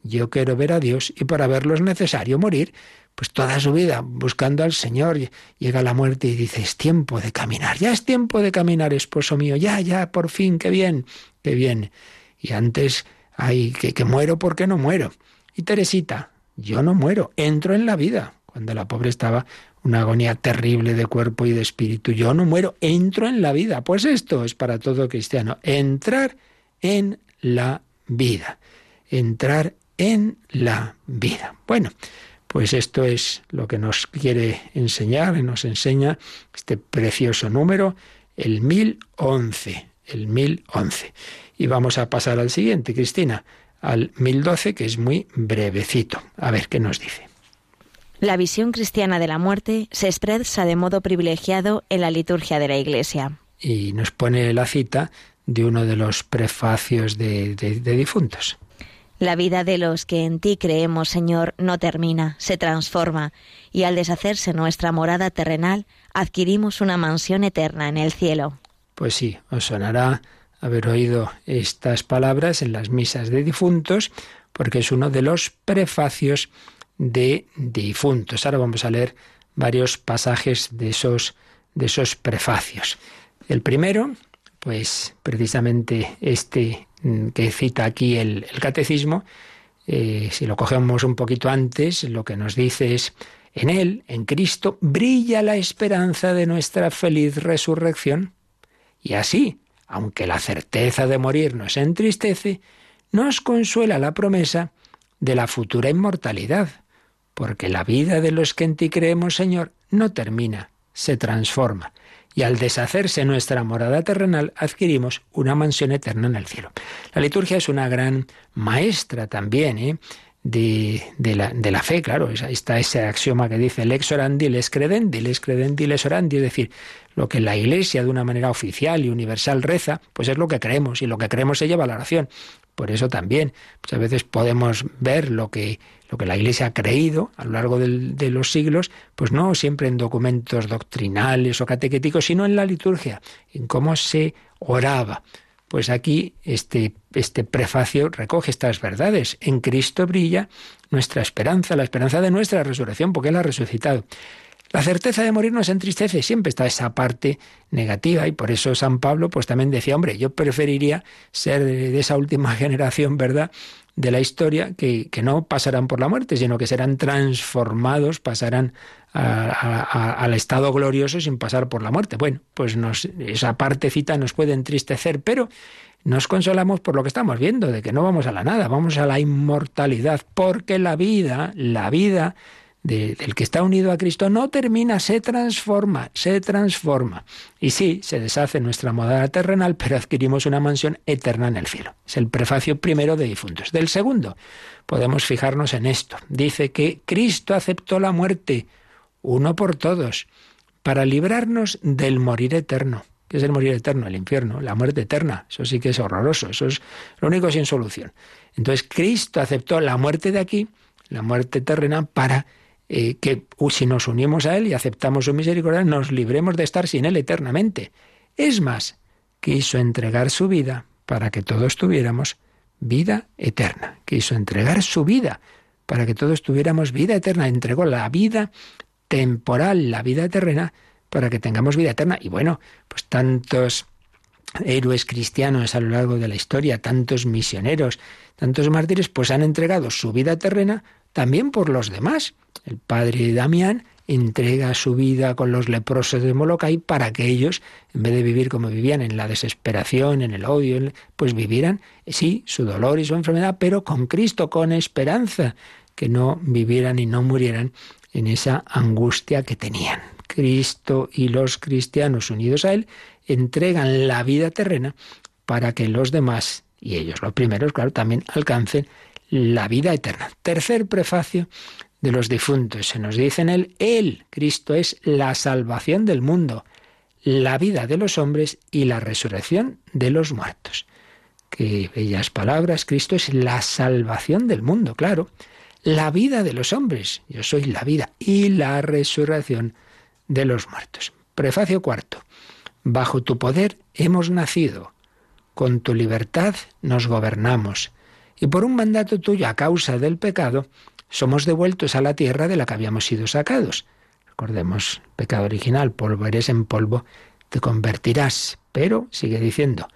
yo quiero ver a Dios y para verlo es necesario morir pues toda su vida buscando al Señor, llega la muerte y dice, es tiempo de caminar, ya es tiempo de caminar, esposo mío, ya, ya, por fin, qué bien, qué bien. Y antes, ay, que, que muero porque no muero. Y Teresita, yo no muero, entro en la vida. Cuando la pobre estaba una agonía terrible de cuerpo y de espíritu, yo no muero, entro en la vida. Pues esto es para todo cristiano, entrar en la vida, entrar en la vida. Bueno, pues esto es lo que nos quiere enseñar y nos enseña este precioso número, el 1011, el 1011. Y vamos a pasar al siguiente, Cristina, al 1012, que es muy brevecito. A ver qué nos dice. La visión cristiana de la muerte se expresa de modo privilegiado en la liturgia de la Iglesia. Y nos pone la cita de uno de los prefacios de, de difuntos. La vida de los que en ti creemos, Señor, no termina, se transforma, y al deshacerse nuestra morada terrenal, adquirimos una mansión eterna en el cielo. Pues sí, os sonará haber oído estas palabras en las misas de difuntos, porque es uno de los prefacios de difuntos. Ahora vamos a leer varios pasajes de esos, de esos prefacios. El primero, pues precisamente este que cita aquí el, catecismo, eh, si lo cogemos un poquito antes, lo que nos dice es, en Él, en Cristo, brilla la esperanza de nuestra feliz resurrección. Y así, aunque la certeza de morir nos entristece, nos consuela la promesa de la futura inmortalidad, porque la vida de los que en ti creemos, Señor, no termina, se transforma y al deshacerse nuestra morada terrenal adquirimos una mansión eterna en el cielo. La liturgia es una gran maestra también ¿eh? de, la, de, la, fe, claro. Está ese axioma que dice lex orandi, les credendi, les credendi, les orandi, es decir, lo que la Iglesia de una manera oficial y universal reza, pues es lo que creemos y lo que creemos se lleva a la oración. Por eso también muchas veces podemos ver lo que, lo que la Iglesia ha creído a lo largo de los siglos, pues no siempre en documentos doctrinales o catequéticos, sino en la liturgia, en cómo se oraba. Pues aquí este, este prefacio recoge estas verdades. En Cristo brilla nuestra esperanza, la esperanza de nuestra resurrección, porque Él ha resucitado. La certeza de morir nos entristece, siempre está esa parte negativa y por eso San Pablo pues también decía, hombre, yo preferiría ser de, esa última (laughs) generación, ¿verdad?, de la historia, que, que, no pasarán por la muerte, sino que serán transformados, pasarán al estado glorioso sin pasar por la muerte. Bueno, pues esa partecita nos puede entristecer, pero nos consolamos por lo que estamos viendo, de que no vamos a la nada, vamos a la inmortalidad, porque la vida, la vida del que está unido a Cristo no termina, se transforma, se transforma. Y sí, se deshace nuestra moda terrenal, pero adquirimos una mansión eterna en el cielo. Es el prefacio primero de difuntos. Del segundo, podemos fijarnos en esto. Dice que Cristo aceptó la muerte, uno por todos, para librarnos del morir eterno. ¿Qué es el morir eterno? El infierno, la muerte eterna. Eso sí que es horroroso, eso es lo único sin solución. Entonces Cristo aceptó la muerte de aquí, la muerte terrena, para eh, que si nos unimos a Él y aceptamos su misericordia, nos libremos de estar sin Él eternamente. Es más, quiso entregar su vida para que todos tuviéramos vida eterna. Quiso entregar su vida para que todos tuviéramos vida eterna. Entregó la vida temporal, la vida eterna, para que tengamos vida eterna. Y bueno, pues tantos héroes cristianos a lo largo de la historia, tantos misioneros, tantos mártires, pues han entregado su vida terrena también por los demás. El padre Damián entrega su vida con los leprosos de Molokai para que ellos, en vez de vivir como vivían en la desesperación, en el odio, pues vivieran, sí, su dolor y su enfermedad, pero con Cristo, con esperanza, que no vivieran y no murieran en esa angustia que tenían. Cristo y los cristianos unidos a Él entregan la vida terrena para que los demás, y ellos los primeros, claro, también alcancen la vida eterna. Tercer prefacio de los difuntos. Se nos dice en él, Él, Cristo, es la salvación del mundo, la vida de los hombres y la resurrección de los muertos. Qué bellas palabras, Cristo es la salvación del mundo, claro. La vida de los hombres, yo soy la vida y la resurrección de los muertos. Prefacio cuarto. Bajo tu poder hemos nacido, con tu libertad nos gobernamos, y por un mandato tuyo a causa del pecado, somos devueltos a la tierra de la que habíamos sido sacados. Recordemos, pecado original, polvo eres en polvo, te convertirás. Pero, sigue diciendo,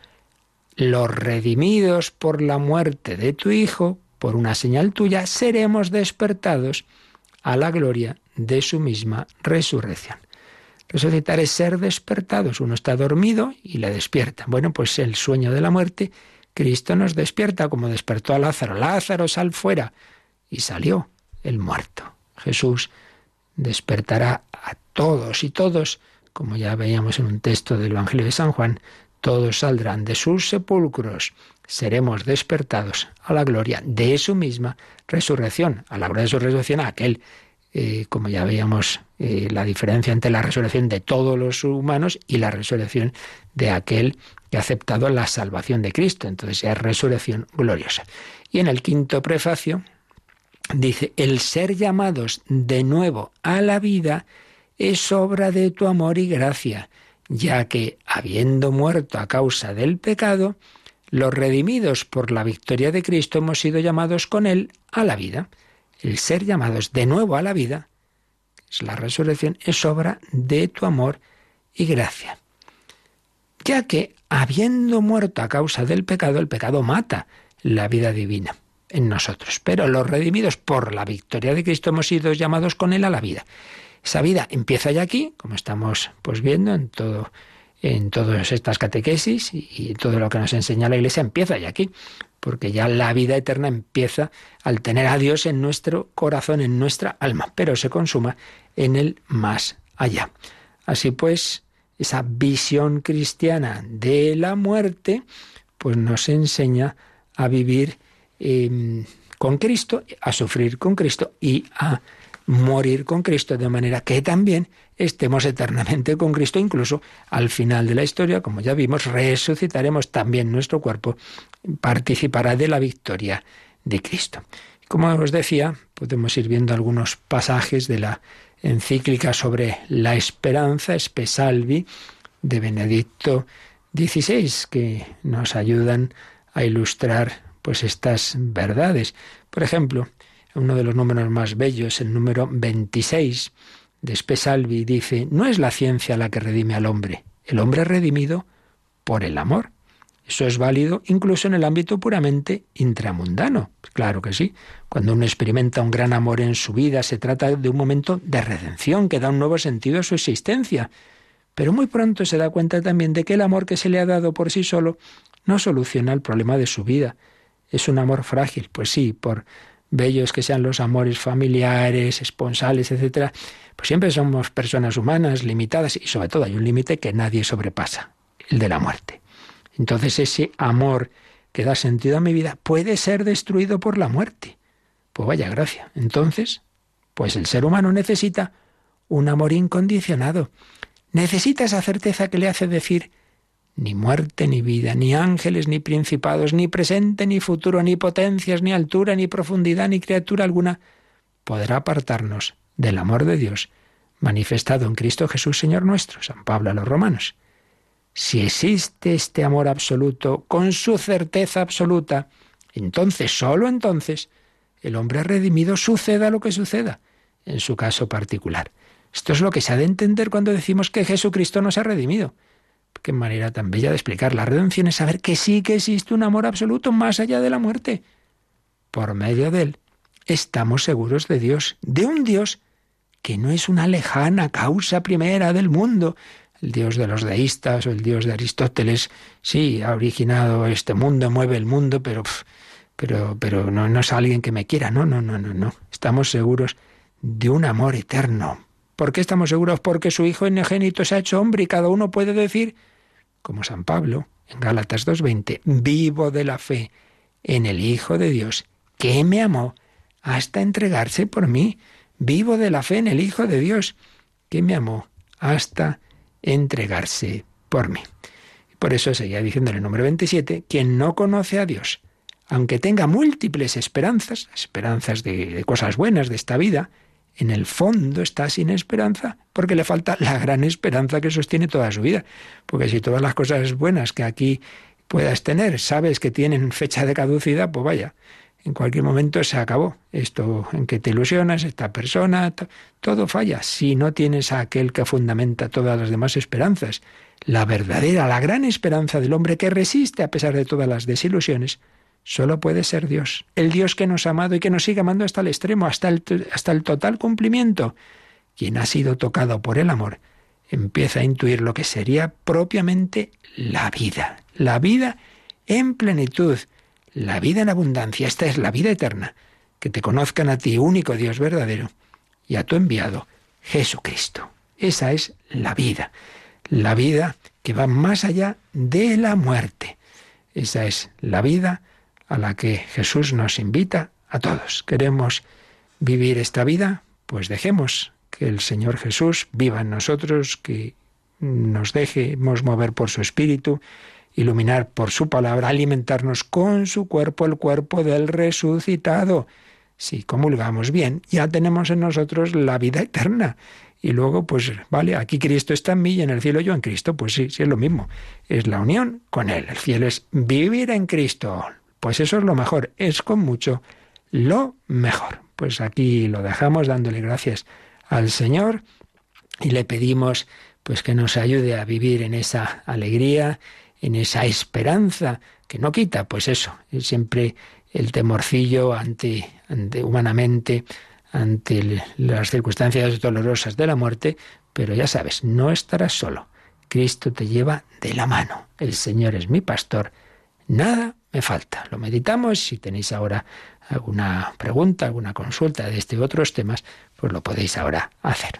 los redimidos por la muerte de tu Hijo, por una señal tuya, seremos despertados a la gloria de su misma resurrección. Resucitar es ser despertados. Uno está dormido y le despierta. Bueno, pues el sueño de la muerte, Cristo nos despierta como despertó a Lázaro. Lázaro, sal fuera y salió el muerto. Jesús despertará a todos y todos, como ya veíamos en un texto del Evangelio de San Juan, todos saldrán de sus sepulcros, seremos despertados a la gloria de su misma resurrección, a la gloria de su resurrección, a aquel, eh, como ya veíamos, eh, la diferencia entre la resurrección de todos los humanos y la resurrección de aquel que ha aceptado la salvación de Cristo. Entonces ya es resurrección gloriosa. Y en el quinto prefacio, Dice, el ser llamados de nuevo a la vida es obra de tu amor y gracia, ya que, habiendo muerto a causa del pecado, los redimidos por la victoria de Cristo hemos sido llamados con Él a la vida. El ser llamados de nuevo a la vida, es la resurrección, es obra de tu amor y gracia. Ya que, habiendo muerto a causa del pecado, el pecado mata la vida divina en nosotros. Pero los redimidos por la victoria de Cristo hemos sido llamados con Él a la vida. Esa vida empieza ya aquí, como estamos pues viendo en todo en todas estas catequesis y, todo lo que nos enseña la Iglesia empieza ya aquí, porque ya la vida eterna empieza al tener a Dios en nuestro corazón, en nuestra alma, pero se consuma en el más allá. Así pues, esa visión cristiana de la muerte, pues nos enseña a vivir Em, con Cristo, a sufrir con Cristo y a morir con Cristo, de manera que también estemos eternamente con Cristo, incluso al final de la historia, como ya vimos, resucitaremos también nuestro cuerpo, participará de la victoria de Cristo. Como os decía, podemos ir viendo algunos pasajes de la encíclica sobre la esperanza, Espesalvi, de Benedicto XVI, que nos ayudan a ilustrar pues estas verdades. Por ejemplo, uno de los números más bellos, el número 26 de Spesalvi, dice, no es la ciencia la que redime al hombre, el hombre es redimido por el amor. Eso es válido incluso en el ámbito puramente intramundano. Claro que sí. Cuando uno experimenta un gran amor en su vida, se trata de un momento de redención que da un nuevo sentido a su existencia. Pero muy pronto se da cuenta también de que el amor que se le ha dado por sí solo no soluciona el problema de su vida, es un amor frágil. Pues sí, por bellos que sean los amores familiares, esponsales, etcétera, pues siempre somos personas humanas, limitadas, y sobre todo hay un límite que nadie sobrepasa, el de la muerte. Entonces ese amor que da sentido a mi vida puede ser destruido por la muerte. Pues vaya gracia. Entonces, pues el ser humano necesita un amor incondicionado. Necesita esa certeza que le hace decir, ni muerte ni vida, ni ángeles ni principados, ni presente ni futuro, ni potencias, ni altura, ni profundidad, ni criatura alguna podrá apartarnos del amor de Dios manifestado en Cristo Jesús, Señor nuestro, San Pablo a los romanos. Si existe este amor absoluto con su certeza absoluta, entonces, solo entonces, el hombre redimido suceda lo que suceda, en su caso particular. Esto es lo que se ha de entender cuando decimos que Jesucristo nos ha redimido. Qué manera tan bella de explicar. La redención es saber que sí que existe un amor absoluto más allá de la muerte. Por medio de él estamos seguros de Dios, de un Dios que no es una lejana causa primera del mundo. El Dios de los deístas o el Dios de Aristóteles, sí, ha originado este mundo, mueve el mundo, pero, pero, pero no, no es alguien que me quiera. No, no, no, no, no. Estamos seguros de un amor eterno. ¿Por qué estamos seguros? Porque su Hijo enegénito se ha hecho hombre y cada uno puede decir, como San Pablo en Gálatas 2.20, vivo de la fe en el Hijo de Dios, que me amó hasta entregarse por mí. Vivo de la fe en el Hijo de Dios, que me amó hasta entregarse por mí. Por eso seguía diciendo en el número 27, quien no conoce a Dios, aunque tenga múltiples esperanzas, esperanzas de, de cosas buenas de esta vida, en el fondo está sin esperanza porque le falta la gran esperanza que sostiene toda su vida. Porque si todas las cosas buenas que aquí puedas tener sabes que tienen fecha de caducidad, pues vaya, en cualquier momento se acabó. Esto en que te ilusionas, esta persona, todo falla. Si no tienes a aquel que fundamenta todas las demás esperanzas, la verdadera, la gran esperanza del hombre que resiste a pesar de todas las desilusiones, solo puede ser Dios. El Dios que nos ha amado y que nos sigue amando hasta el extremo, hasta el, hasta el total cumplimiento. Quien ha sido tocado por el amor empieza a intuir lo que sería propiamente la vida. La vida en plenitud la vida en abundancia, esta es la vida eterna, que te conozcan a ti, único Dios verdadero, y a tu enviado, Jesucristo. Esa es la vida, la vida que va más allá de la muerte. Esa es la vida a la que Jesús nos invita a todos. ¿Queremos vivir esta vida? Pues dejemos que el Señor Jesús viva en nosotros, que nos dejemos mover por su Espíritu iluminar por su palabra, alimentarnos con su cuerpo, el cuerpo del resucitado. Si comulgamos bien, ya tenemos en nosotros la vida eterna. Y luego, pues, vale, aquí Cristo está en mí y en el cielo yo en Cristo. Pues sí, sí es lo mismo. Es la unión con Él. El cielo es vivir en Cristo. Pues eso es lo mejor. Es con mucho lo mejor. Pues aquí lo dejamos dándole gracias al Señor y le pedimos pues que nos ayude a vivir en esa alegría en esa esperanza que no quita, pues eso, es siempre el temorcillo ante, ante humanamente, ante las circunstancias dolorosas de la muerte, pero ya sabes, no estarás solo. Cristo te lleva de la mano. El Señor es mi pastor. Nada me falta. Lo meditamos. Si tenéis ahora alguna pregunta, alguna consulta de este u otros temas, pues lo podéis ahora hacer.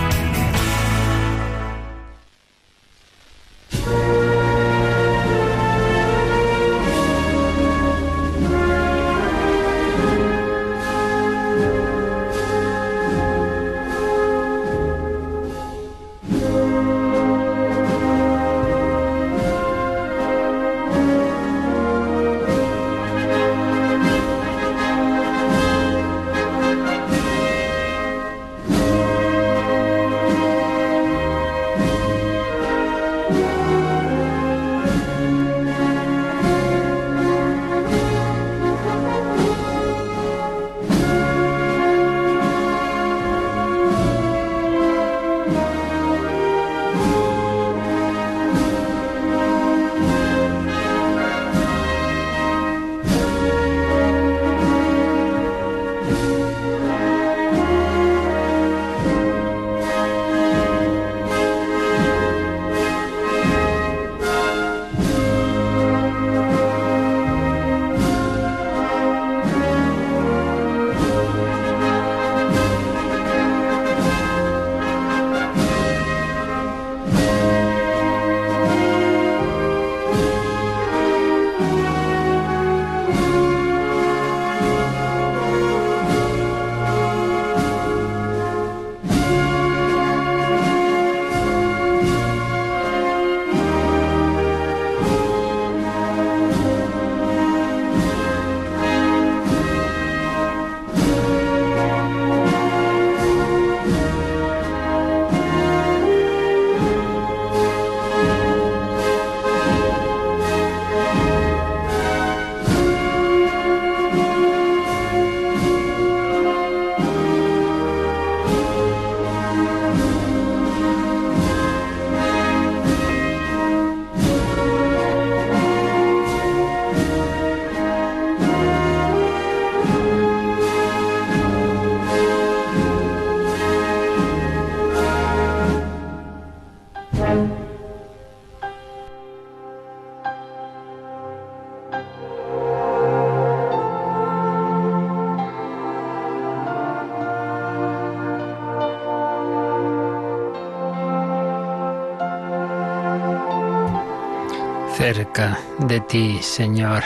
Cerca de ti, Señor,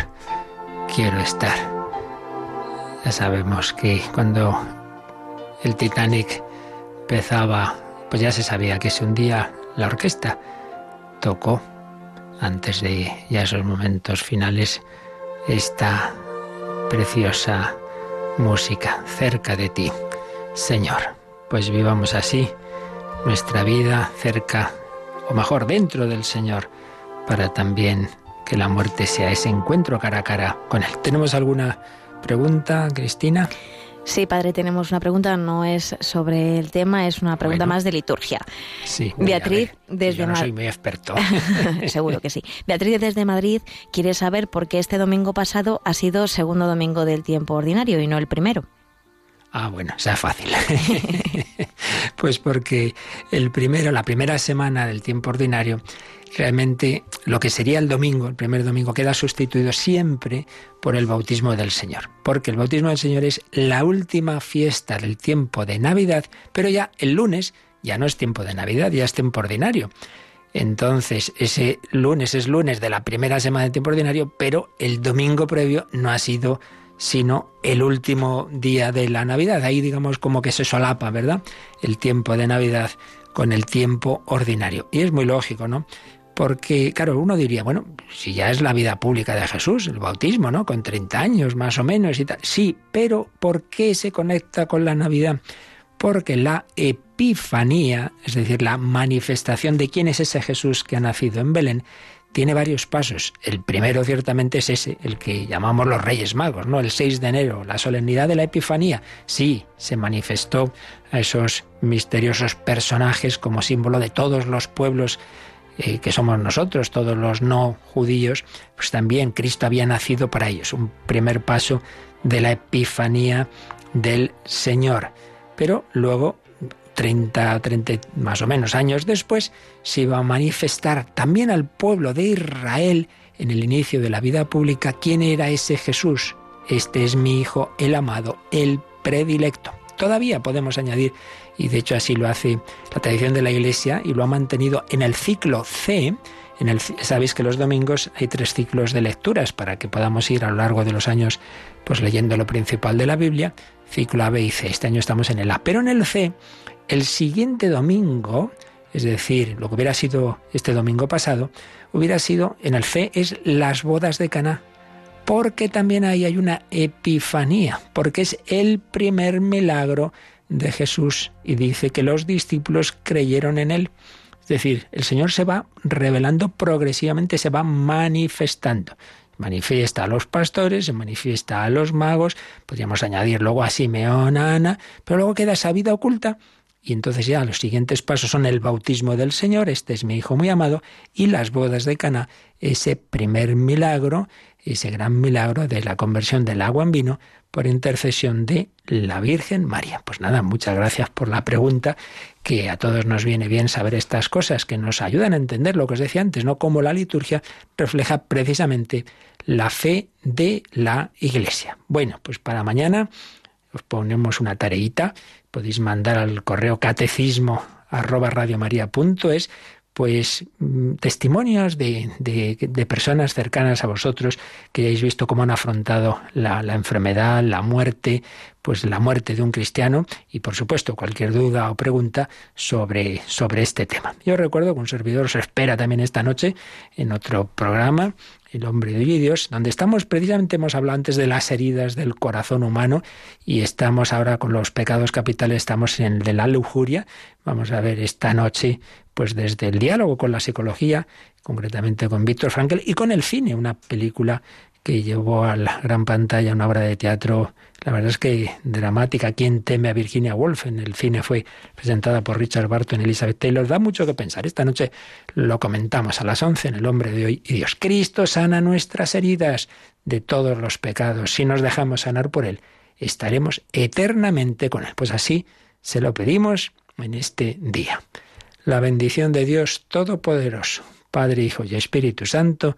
quiero estar. Ya sabemos que cuando el Titanic empezaba, pues ya se sabía que se hundía la orquesta. Tocó, antes de ya esos momentos finales, esta preciosa música cerca de ti, Señor. Pues vivamos así nuestra vida cerca, o mejor, dentro del Señor para también que la muerte sea ese encuentro cara a cara con Él. ¿Tenemos alguna pregunta, Cristina? Sí, padre, tenemos una pregunta, no es sobre el tema, es una pregunta más de liturgia. Sí. Beatriz, desde Yo no soy muy experto. (laughs) Seguro que sí. Beatriz, desde Madrid, quiere saber por qué este domingo pasado ha sido segundo domingo del tiempo ordinario y no el primero. Ah, bueno, sea fácil. (laughs) pues porque el primero, la primera semana del tiempo ordinario, realmente lo que sería el domingo, el primer domingo, queda sustituido siempre por el bautismo del Señor. Porque el bautismo del Señor es la última fiesta del tiempo de Navidad, pero ya el lunes ya no es tiempo de Navidad, ya es tiempo ordinario. Entonces, ese lunes es lunes de la primera semana del tiempo ordinario, pero el domingo previo no ha sido sino el último día de la Navidad. Ahí digamos como que se solapa, ¿verdad? El tiempo de Navidad con el tiempo ordinario. Y es muy lógico, ¿no? Porque, claro, uno diría, bueno, si ya es la vida pública de Jesús, el bautismo, ¿no? Con 30 años más o menos y tal. Sí, pero ¿por qué se conecta con la Navidad? Porque la epifanía, es decir, la manifestación de quién es ese Jesús que ha nacido en Belén, tiene varios pasos. El primero ciertamente es ese, el que llamamos los Reyes Magos, ¿no? El 6 de enero, la solemnidad de la Epifanía. Sí, se manifestó a esos misteriosos personajes como símbolo de todos los pueblos eh, que somos nosotros, todos los no judíos, pues también Cristo había nacido para ellos, un primer paso de la epifanía del Señor. Pero luego, 30, 30 más o menos años después, se iba a manifestar también al pueblo de Israel en el inicio de la vida pública quién era ese Jesús. Este es mi Hijo, el amado, el predilecto. Todavía podemos añadir y de hecho así lo hace la tradición de la Iglesia y lo ha mantenido en el ciclo C. En el, sabéis que los domingos hay tres ciclos de lecturas para que podamos ir a lo largo de los años pues leyendo lo principal de la Biblia, ciclo A, B y C. Este año estamos en el A, pero en el C, el siguiente domingo, es decir, lo que hubiera sido este domingo pasado, hubiera sido en el C es las bodas de Caná, porque también ahí hay una epifanía, porque es el primer milagro de Jesús y dice que los discípulos creyeron en él. Es decir, el Señor se va revelando progresivamente, se va manifestando. Manifiesta a los pastores, se manifiesta a los magos, podríamos añadir luego a Simeón, a Ana, pero luego queda esa vida oculta y entonces ya los siguientes pasos son el bautismo del Señor, este es mi hijo muy amado, y las bodas de Cana, ese primer milagro, ese gran milagro de la conversión del agua en vino por intercesión de la Virgen María. Pues nada, muchas gracias por la pregunta, que a todos nos viene bien saber estas cosas, que nos ayudan a entender lo que os decía antes, ¿no? Cómo la liturgia refleja precisamente la fe de la Iglesia. Bueno, pues para mañana os ponemos una tareita, podéis mandar al correo catecismo arroba radiomaria.es pues mm, testimonios de, de, personas cercanas a vosotros que hayáis visto cómo han afrontado la, la, enfermedad, la muerte, pues la muerte de un cristiano y por supuesto cualquier duda o pregunta sobre, sobre este tema. Yo recuerdo que un servidor os espera también esta noche en otro programa el hombre de Dios, donde estamos precisamente hemos hablado antes de las heridas del corazón humano y estamos ahora con los pecados capitales, estamos en el de la lujuria. Vamos a ver esta noche, pues desde el diálogo con la psicología, concretamente con Víctor Frankl y con el cine, una película que llevó a la gran pantalla una obra de teatro la verdad es que dramática. ¿Quién teme a Virginia Woolf? En el cine fue presentada por Richard Barton y Elizabeth Taylor. Da mucho que pensar. Esta noche lo comentamos a las 11 en El Hombre de Hoy y Dios. Cristo sana nuestras heridas de todos los pecados. Si nos dejamos sanar por Él, estaremos eternamente con Él. Pues así se lo pedimos en este día. La bendición de Dios Todopoderoso, Padre, Hijo y Espíritu Santo,